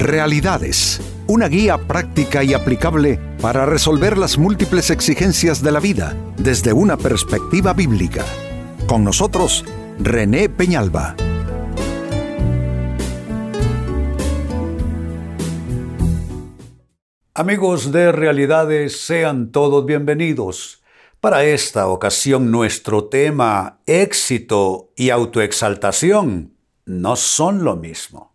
Realidades, una guía práctica y aplicable para resolver las múltiples exigencias de la vida desde una perspectiva bíblica. Con nosotros, René Peñalba. Amigos de Realidades, sean todos bienvenidos. Para esta ocasión nuestro tema, éxito y autoexaltación, no son lo mismo.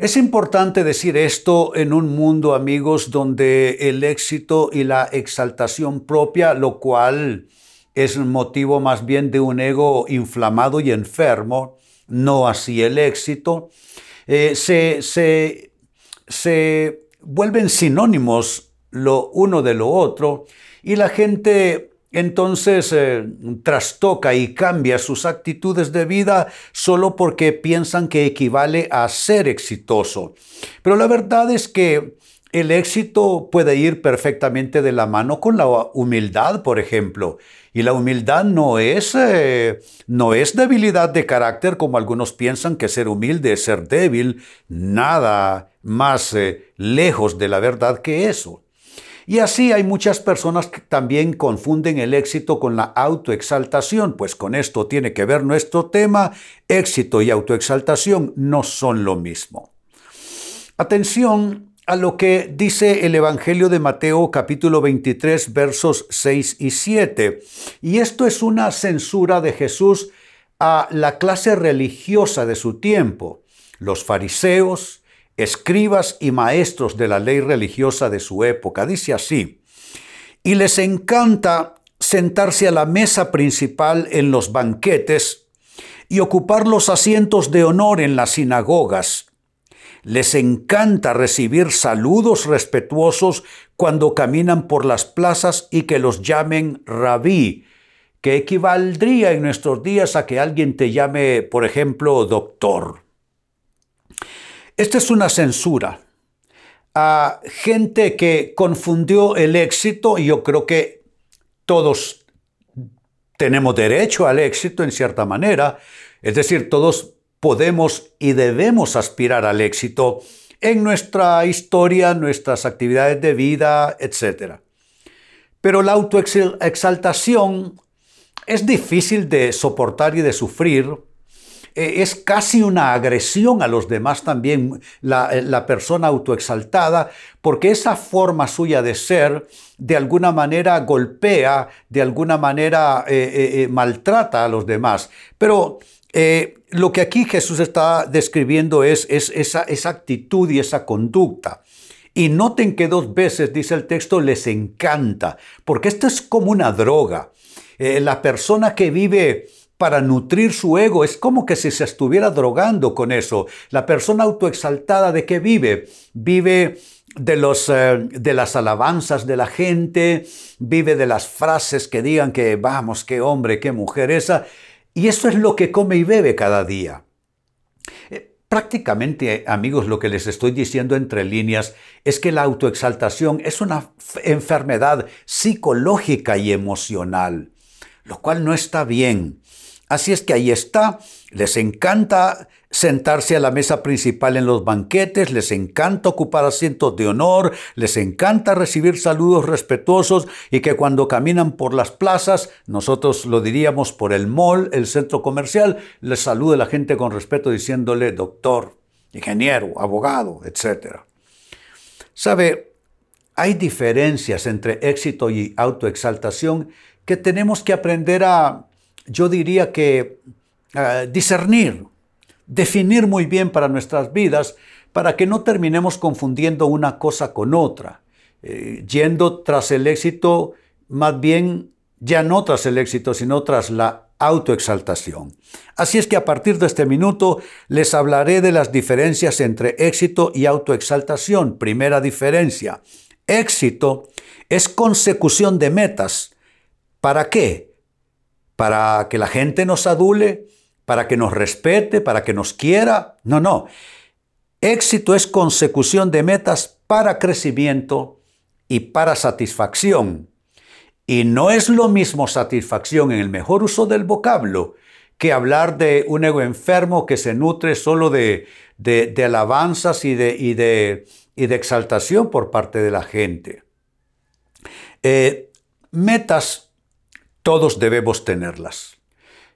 Es importante decir esto en un mundo, amigos, donde el éxito y la exaltación propia, lo cual es motivo más bien de un ego inflamado y enfermo, no así el éxito, eh, se, se, se vuelven sinónimos lo uno de lo otro y la gente entonces eh, trastoca y cambia sus actitudes de vida solo porque piensan que equivale a ser exitoso. Pero la verdad es que el éxito puede ir perfectamente de la mano con la humildad, por ejemplo. Y la humildad no es, eh, no es debilidad de carácter como algunos piensan que ser humilde es ser débil. Nada más eh, lejos de la verdad que eso. Y así hay muchas personas que también confunden el éxito con la autoexaltación, pues con esto tiene que ver nuestro tema, éxito y autoexaltación no son lo mismo. Atención a lo que dice el Evangelio de Mateo capítulo 23 versos 6 y 7. Y esto es una censura de Jesús a la clase religiosa de su tiempo, los fariseos, escribas y maestros de la ley religiosa de su época. Dice así, y les encanta sentarse a la mesa principal en los banquetes y ocupar los asientos de honor en las sinagogas. Les encanta recibir saludos respetuosos cuando caminan por las plazas y que los llamen rabí, que equivaldría en nuestros días a que alguien te llame, por ejemplo, doctor. Esta es una censura a gente que confundió el éxito, y yo creo que todos tenemos derecho al éxito en cierta manera, es decir, todos podemos y debemos aspirar al éxito en nuestra historia, nuestras actividades de vida, etc. Pero la autoexaltación es difícil de soportar y de sufrir es casi una agresión a los demás también, la, eh, la, persona autoexaltada, porque esa forma suya de ser de alguna manera golpea, de alguna manera eh, maltrata a los demás. Pero lo que aquí Jesús está describiendo es, es esa, esa actitud y esa conducta. Y noten que dos veces, dice el texto, les encanta, porque esto es como una droga. la persona que vive para nutrir su ego. Es como que si se estuviera drogando con eso. La persona autoexaltada de qué vive? Vive de, los, eh, de las alabanzas de la gente, vive de las frases que digan que vamos, qué hombre, qué mujer esa. Y eso es lo que come y bebe cada día. Eh, prácticamente, amigos, lo que les estoy diciendo entre líneas es que la autoexaltación es una enfermedad psicológica y emocional, lo cual no está bien. Así es que ahí está, les encanta sentarse a la mesa principal en los banquetes, les encanta ocupar asientos de honor, les encanta recibir saludos respetuosos y que cuando caminan por las plazas, nosotros lo diríamos por el mall, el centro comercial, les salude la gente con respeto diciéndole doctor, ingeniero, abogado, etc. Sabe, hay diferencias entre éxito y autoexaltación que tenemos que aprender a yo diría que eh, discernir, definir muy bien para nuestras vidas, para que no terminemos confundiendo una cosa con otra, eh, yendo tras el éxito, más bien ya no tras el éxito, sino tras la autoexaltación. Así es que a partir de este minuto les hablaré de las diferencias entre éxito y autoexaltación. Primera diferencia, éxito es consecución de metas. ¿Para qué? Para que la gente nos adule, para que nos respete, para que nos quiera. No, no. Éxito es consecución de metas para crecimiento y para satisfacción. Y no es lo mismo satisfacción en el mejor uso del vocablo que hablar de un ego enfermo que se nutre solo de, alabanzas y de, y, de, exaltación por parte de la gente. Eh, metas, todos debemos tenerlas.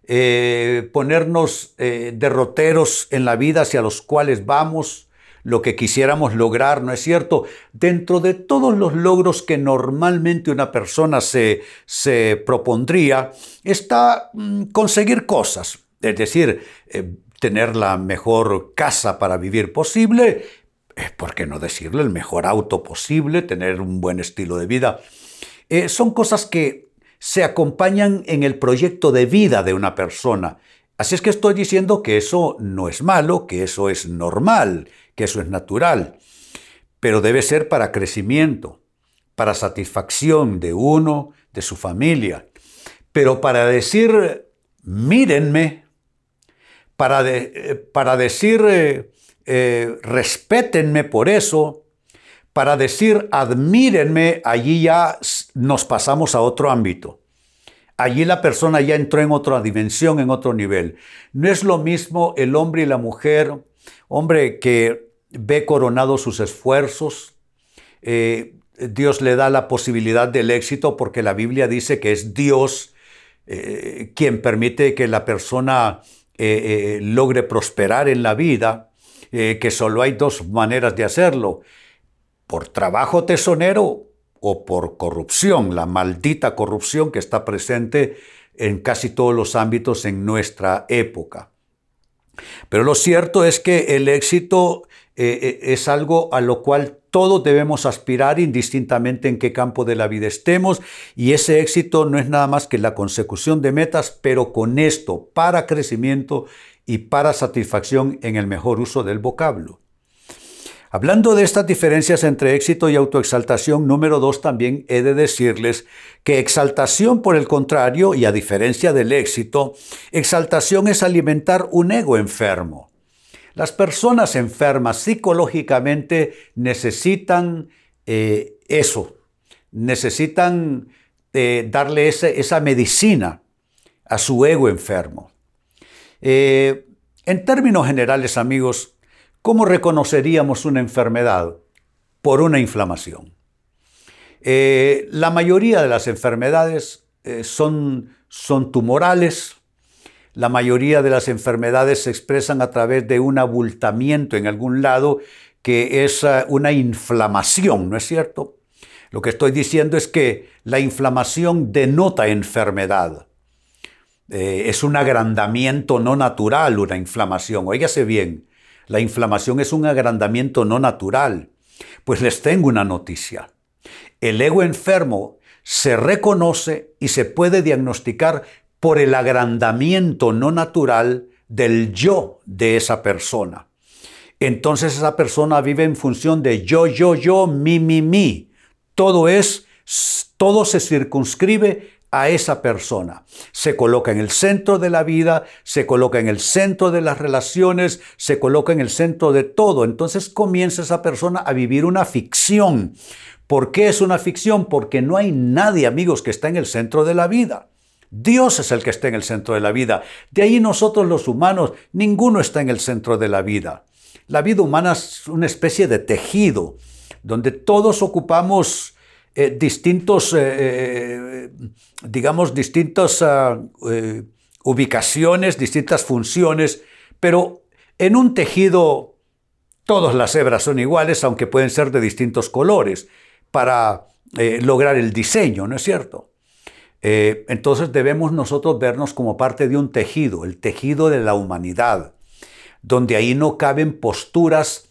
Eh, ponernos eh, derroteros en la vida hacia los cuales vamos, lo que quisiéramos lograr, ¿no es cierto? Dentro de todos los logros que normalmente una persona se, se propondría, está mm, conseguir cosas, es decir, eh, tener la mejor casa para vivir posible, ¿por qué no decirlo? El mejor auto posible, tener un buen estilo de vida. son cosas que se acompañan en el proyecto de vida de una persona. Así es que estoy diciendo que eso no es malo, que eso es normal, que eso es natural, pero debe ser para crecimiento, para satisfacción de uno, de su familia. Pero para decir, mírenme, para, eh, para decir, eh, eh, respétenme por eso, para decir admírenme, allí ya nos pasamos a otro ámbito. Allí la persona ya entró en otra dimensión, en otro nivel. No es lo mismo el hombre y la mujer, hombre que ve coronados sus esfuerzos, eh, Dios le da la posibilidad del éxito porque la Biblia dice que es Dios eh, quien permite que la persona eh, logre prosperar en la vida, que solo hay dos maneras de hacerlo por trabajo tesonero o por corrupción, la maldita corrupción que está presente en casi todos los ámbitos en nuestra época. Pero lo cierto es que el éxito eh, eh, es algo a lo cual todos debemos aspirar indistintamente en qué campo de la vida estemos y ese éxito no es nada más que la consecución de metas, pero con esto para crecimiento y para satisfacción en el mejor uso del vocablo. Hablando de estas diferencias entre éxito y autoexaltación, número dos, también he de decirles que exaltación, por el contrario, y a diferencia del éxito, exaltación es alimentar un ego enfermo. Las personas enfermas psicológicamente necesitan eh, eso, necesitan eh, darle esa medicina a su ego enfermo. Eh, en términos generales, amigos, ¿Cómo reconoceríamos una enfermedad? Por una inflamación. Eh, la mayoría de las enfermedades eh, son, son tumorales, la mayoría de las enfermedades se expresan a través de un abultamiento en algún lado que es eh, una inflamación, ¿no es cierto? Lo que estoy diciendo es que la inflamación denota enfermedad. es un agrandamiento no natural, una inflamación. Óigase bien, la inflamación es un agrandamiento no natural. Pues les tengo una noticia. El ego enfermo se reconoce y se puede diagnosticar por el agrandamiento no natural del yo de esa persona. Entonces esa persona vive en función de yo, yo, yo, mi, mi, mi. Todo es, todo se circunscribe a esa persona. Se coloca en el centro de la vida, se coloca en el centro de las relaciones, se coloca en el centro de todo. Entonces comienza esa persona a vivir una ficción. ¿Por qué es una ficción? Porque no hay nadie, amigos, que está en el centro de la vida. Dios es el que está en el centro de la vida. De ahí nosotros los humanos, ninguno está en el centro de la vida. La vida humana es una especie de tejido, donde todos ocupamos eh, distintos, eh, eh, digamos, distintas ah, ubicaciones, distintas funciones, pero en un tejido todas las hebras son iguales, aunque pueden ser de distintos colores, para lograr el diseño, ¿no es cierto? entonces debemos nosotros vernos como parte de un tejido, el tejido de la humanidad, donde ahí no caben posturas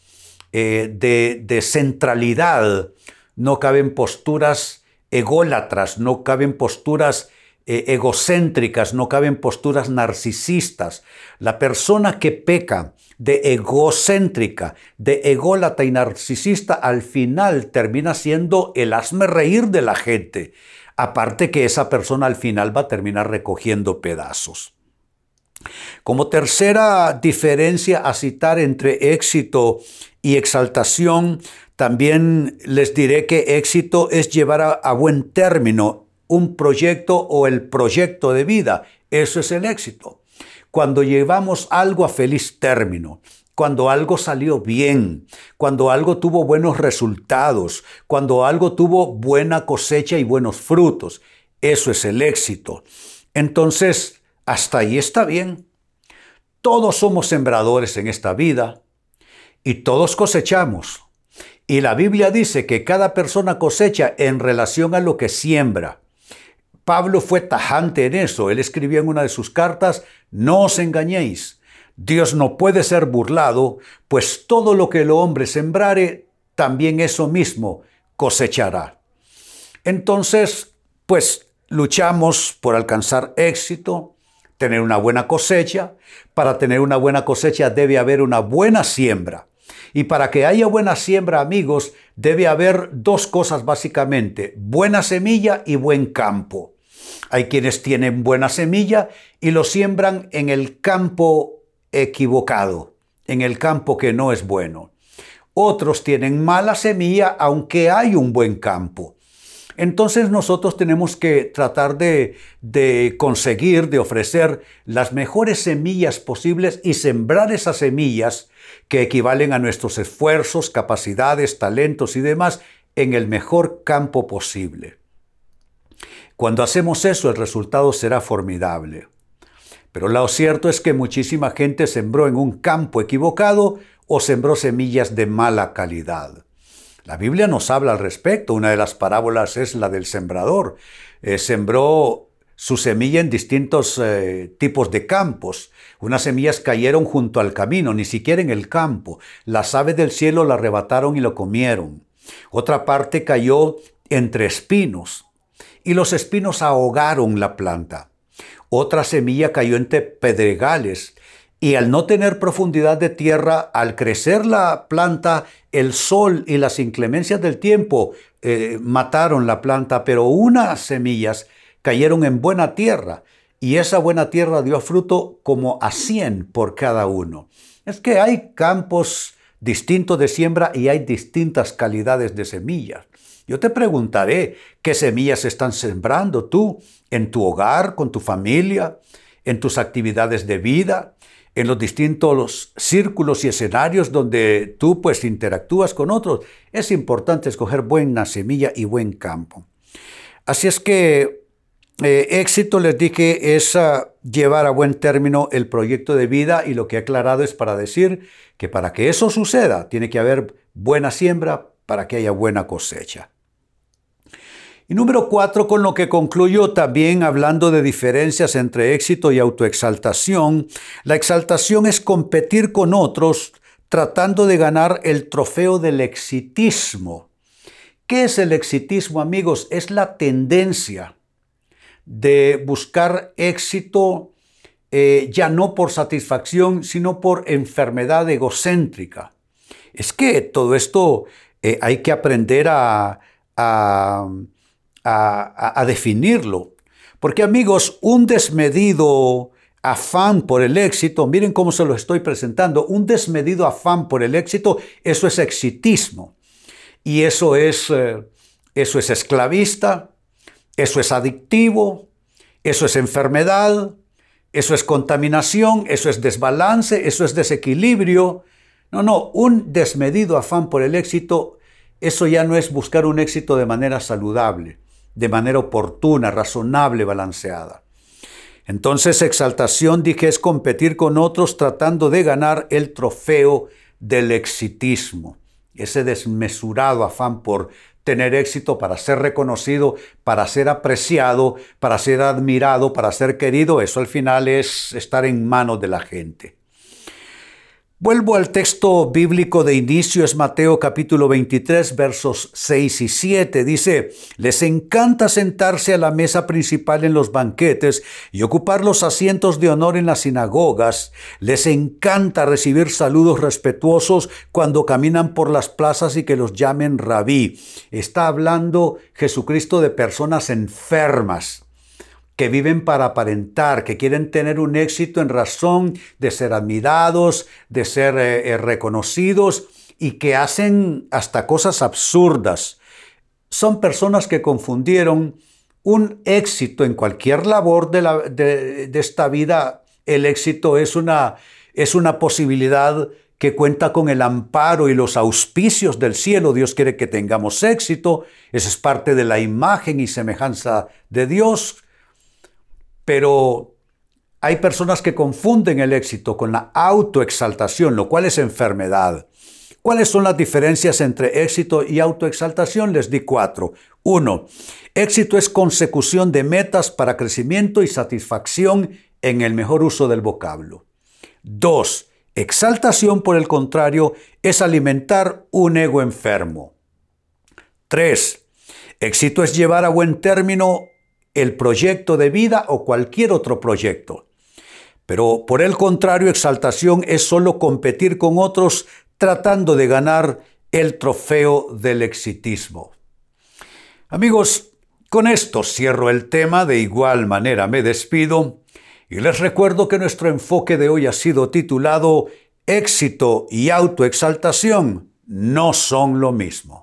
de, de centralidad no caben posturas ególatras, no caben posturas eh, egocéntricas, no caben posturas narcisistas. La persona que peca de egocéntrica, de ególata y narcisista, al final termina siendo el hazme reír de la gente. Aparte que esa persona al final va a terminar recogiendo pedazos. Como tercera diferencia a citar entre éxito y exaltación, también les diré que éxito es llevar a, buen término un proyecto o el proyecto de vida. Eso es el éxito. cuando llevamos algo a feliz término, cuando algo salió bien, cuando algo tuvo buenos resultados, cuando algo tuvo buena cosecha y buenos frutos. Eso es el éxito. Entonces, hasta ahí está bien. Todos somos sembradores en esta vida y todos cosechamos. Y la Biblia dice que cada persona cosecha en relación a lo que siembra. Pablo fue tajante en eso. Él escribió en una de sus cartas, no os engañéis. Dios no puede ser burlado, pues todo lo que el hombre sembrare, también eso mismo cosechará. Entonces, pues luchamos por alcanzar éxito, tener una buena cosecha. Para tener una buena cosecha debe haber una buena siembra. Y para que haya buena siembra, amigos, debe haber dos cosas básicamente, buena semilla y buen campo. Hay quienes tienen buena semilla y lo siembran en el campo equivocado, en el campo que no es bueno. Otros tienen mala semilla aunque hay un buen campo. Entonces nosotros tenemos que tratar de, conseguir, de ofrecer las mejores semillas posibles y sembrar esas semillas que equivalen a nuestros esfuerzos, capacidades, talentos y demás en el mejor campo posible. Cuando hacemos eso el resultado será formidable. Pero lo cierto es que muchísima gente sembró en un campo equivocado o sembró semillas de mala calidad. La Biblia nos habla al respecto. Una de las parábolas es la del sembrador. Eh, sembró su semilla en distintos eh, tipos de campos. Unas semillas cayeron junto al camino, ni siquiera en el campo. Las aves del cielo la arrebataron y lo comieron. Otra parte cayó entre espinos y los espinos ahogaron la planta. Otra semilla cayó entre pedregales y al no tener profundidad de tierra, al crecer la planta, el sol y las inclemencias del tiempo eh, mataron la planta, pero unas semillas cayeron en buena tierra y esa buena tierra dio fruto como a cien por cada uno. Es que hay campos distintos de siembra y hay distintas calidades de semillas. Yo te preguntaré, ¿qué semillas están sembrando tú en tu hogar, con tu familia, en tus actividades de vida, en los distintos círculos y escenarios donde tú pues interactúas con otros? Es importante escoger buena semilla y buen campo. Así es que eh, éxito, les dije, es ah, llevar a buen término el proyecto de vida y lo que he aclarado es para decir que para que eso suceda tiene que haber buena siembra para que haya buena cosecha. Y número cuatro, con lo que concluyo también hablando de diferencias entre éxito y autoexaltación, la exaltación es competir con otros tratando de ganar el trofeo del exitismo. ¿Qué es el exitismo, amigos? Es la tendencia de buscar éxito eh, ya no por satisfacción, sino por enfermedad egocéntrica. Es que todo esto eh, hay que aprender a a, definirlo. Porque amigos, un desmedido afán por el éxito, miren cómo se lo estoy presentando, un desmedido afán por el éxito, eso es exitismo. Y eso es, eh, eso es esclavista, eso es adictivo, eso es enfermedad, eso es contaminación, eso es desbalance, eso es desequilibrio. No, no, un desmedido afán por el éxito, eso ya no es buscar un éxito de manera saludable de manera oportuna, razonable, balanceada. Entonces exaltación, dije, es competir con otros tratando de ganar el trofeo del exitismo, ese desmesurado afán por tener éxito, para ser reconocido, para ser apreciado, para ser admirado, para ser querido, eso al final es estar en manos de la gente. Vuelvo al texto bíblico de inicio, es Mateo capítulo 23, versos 6 y 7. Dice, les encanta sentarse a la mesa principal en los banquetes y ocupar los asientos de honor en las sinagogas. Les encanta recibir saludos respetuosos cuando caminan por las plazas y que los llamen rabí. Está hablando Jesucristo de personas enfermas que viven para aparentar, que quieren tener un éxito en razón de ser admirados, de ser eh, eh, reconocidos y que hacen hasta cosas absurdas. Son personas que confundieron un éxito en cualquier labor de, de esta vida El éxito es una, es una posibilidad que cuenta con el amparo y los auspicios del cielo. Dios quiere que tengamos éxito. Esa es parte de la imagen y semejanza de Dios. Pero hay personas que confunden el éxito con la autoexaltación, lo cual es enfermedad. ¿Cuáles son las diferencias entre éxito y autoexaltación? Les di cuatro. Uno, éxito es consecución de metas para crecimiento y satisfacción en el mejor uso del vocablo. Dos, exaltación, por el contrario, es alimentar un ego enfermo. Tres, éxito es llevar a buen término el proyecto de vida o cualquier otro proyecto. Pero por el contrario, exaltación es solo competir con otros tratando de ganar el trofeo del exitismo. Amigos, con esto cierro el tema, de igual manera me despido y les recuerdo que nuestro enfoque de hoy ha sido titulado Éxito y autoexaltación no son lo mismo.